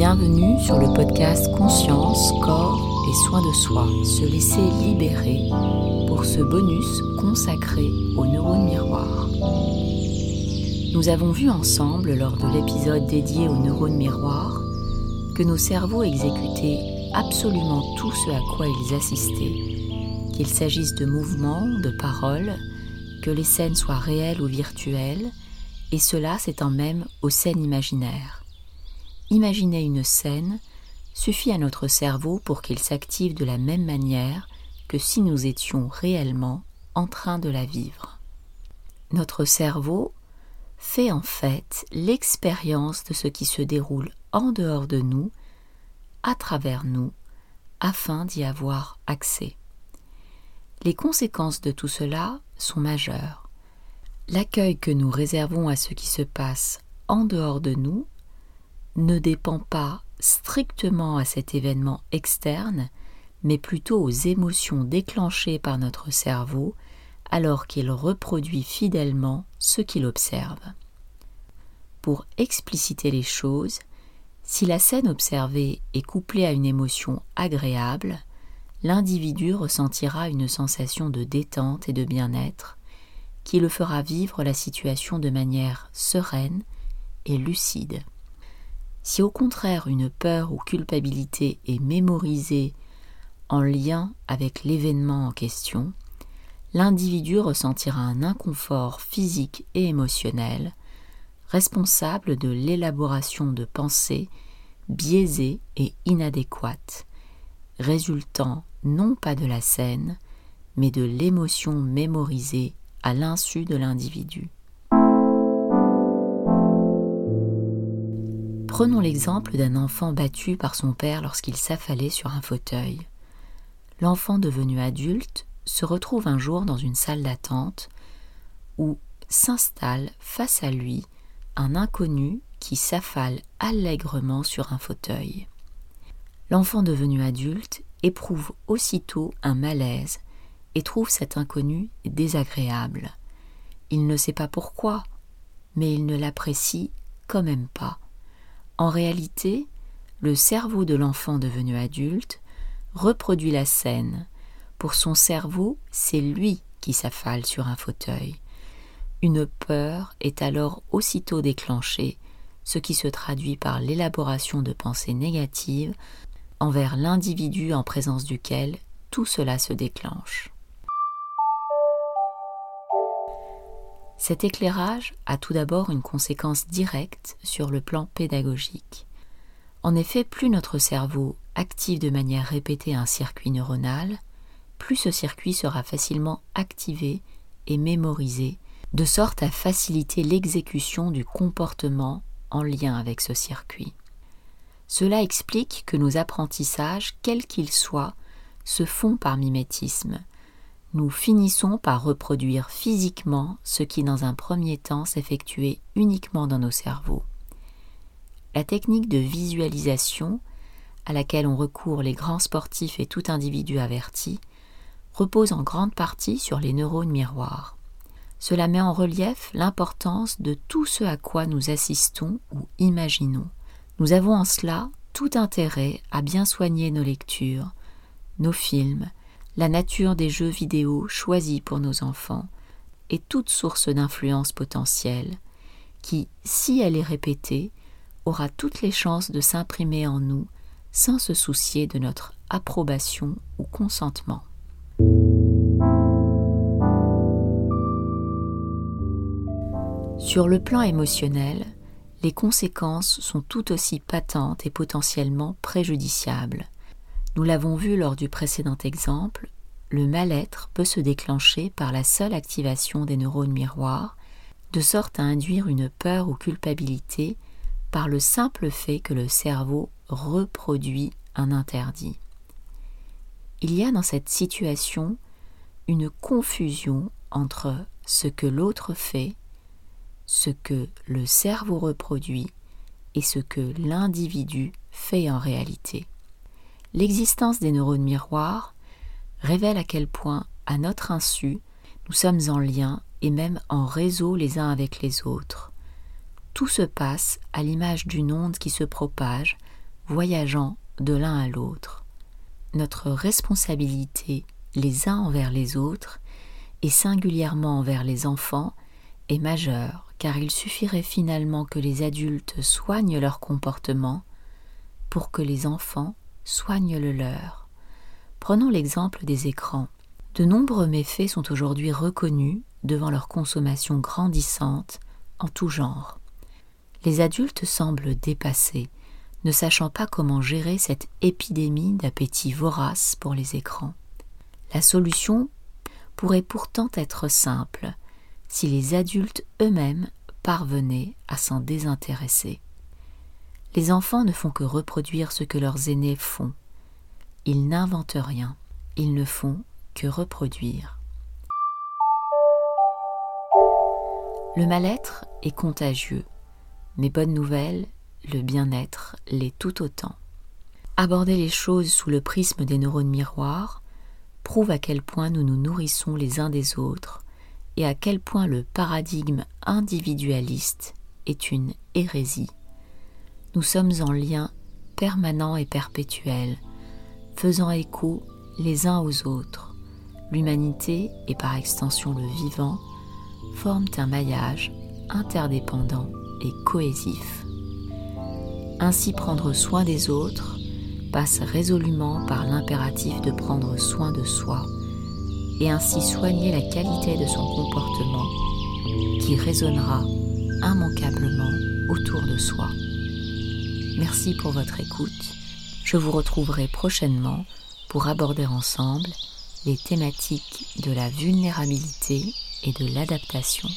Bienvenue sur le podcast Conscience, Corps et Soins de Soi, se laisser libérer pour ce bonus consacré aux neurones miroirs. Nous avons vu ensemble lors de l'épisode dédié aux neurones miroirs que nos cerveaux exécutaient absolument tout ce à quoi ils assistaient, qu'il s'agisse de mouvements, de paroles, que les scènes soient réelles ou virtuelles, et cela s'étend même aux scènes imaginaires. Imaginer une scène suffit à notre cerveau pour qu'il s'active de la même manière que si nous étions réellement en train de la vivre. Notre cerveau fait en fait l'expérience de ce qui se déroule en dehors de nous, à travers nous, afin d'y avoir accès. Les conséquences de tout cela sont majeures. L'accueil que nous réservons à ce qui se passe en dehors de nous ne dépend pas strictement à cet événement externe, mais plutôt aux émotions déclenchées par notre cerveau alors qu'il reproduit fidèlement ce qu'il observe. Pour expliciter les choses, si la scène observée est couplée à une émotion agréable, l'individu ressentira une sensation de détente et de bien-être qui le fera vivre la situation de manière sereine et lucide. Si au contraire une peur ou culpabilité est mémorisée en lien avec l'événement en question, l'individu ressentira un inconfort physique et émotionnel responsable de l'élaboration de pensées biaisées et inadéquates, résultant non pas de la scène, mais de l'émotion mémorisée à l'insu de l'individu. Prenons l'exemple d'un enfant battu par son père lorsqu'il s'affalait sur un fauteuil. L'enfant devenu adulte se retrouve un jour dans une salle d'attente où s'installe face à lui un inconnu qui s'affale allègrement sur un fauteuil. L'enfant devenu adulte éprouve aussitôt un malaise et trouve cet inconnu désagréable. Il ne sait pas pourquoi, mais il ne l'apprécie quand même pas. En réalité, le cerveau de l'enfant devenu adulte reproduit la scène. Pour son cerveau, c'est lui qui s'affale sur un fauteuil. Une peur est alors aussitôt déclenchée, ce qui se traduit par l'élaboration de pensées négatives envers l'individu en présence duquel tout cela se déclenche. Cet éclairage a tout d'abord une conséquence directe sur le plan pédagogique. En effet, plus notre cerveau active de manière répétée un circuit neuronal, plus ce circuit sera facilement activé et mémorisé, de sorte à faciliter l'exécution du comportement en lien avec ce circuit. Cela explique que nos apprentissages, quels qu'ils soient, se font par mimétisme, nous finissons par reproduire physiquement ce qui dans un premier temps s'effectuait uniquement dans nos cerveaux. La technique de visualisation, à laquelle ont recours les grands sportifs et tout individu averti, repose en grande partie sur les neurones miroirs. Cela met en relief l'importance de tout ce à quoi nous assistons ou imaginons. Nous avons en cela tout intérêt à bien soigner nos lectures, nos films, la nature des jeux vidéo choisis pour nos enfants est toute source d'influence potentielle qui, si elle est répétée, aura toutes les chances de s'imprimer en nous sans se soucier de notre approbation ou consentement. Sur le plan émotionnel, les conséquences sont tout aussi patentes et potentiellement préjudiciables. Nous l'avons vu lors du précédent exemple, le mal-être peut se déclencher par la seule activation des neurones miroirs, de sorte à induire une peur ou culpabilité par le simple fait que le cerveau reproduit un interdit. Il y a dans cette situation une confusion entre ce que l'autre fait, ce que le cerveau reproduit et ce que l'individu fait en réalité. L'existence des neurones miroirs révèle à quel point, à notre insu, nous sommes en lien et même en réseau les uns avec les autres. Tout se passe à l'image d'une onde qui se propage voyageant de l'un à l'autre. Notre responsabilité les uns envers les autres, et singulièrement envers les enfants, est majeure, car il suffirait finalement que les adultes soignent leur comportement pour que les enfants soignent le leur. Prenons l'exemple des écrans. De nombreux méfaits sont aujourd'hui reconnus devant leur consommation grandissante en tout genre. Les adultes semblent dépassés, ne sachant pas comment gérer cette épidémie d'appétit vorace pour les écrans. La solution pourrait pourtant être simple si les adultes eux-mêmes parvenaient à s'en désintéresser. Les enfants ne font que reproduire ce que leurs aînés font. Ils n'inventent rien, ils ne font que reproduire. Le mal-être est contagieux, mais bonne nouvelle, le bien-être l'est tout autant. Aborder les choses sous le prisme des neurones miroirs prouve à quel point nous nous nourrissons les uns des autres et à quel point le paradigme individualiste est une hérésie. Nous sommes en lien permanent et perpétuel, faisant écho les uns aux autres. L'humanité et par extension le vivant forment un maillage interdépendant et cohésif. Ainsi prendre soin des autres passe résolument par l'impératif de prendre soin de soi et ainsi soigner la qualité de son comportement qui résonnera immanquablement autour de soi. Merci pour votre écoute. Je vous retrouverai prochainement pour aborder ensemble les thématiques de la vulnérabilité et de l'adaptation.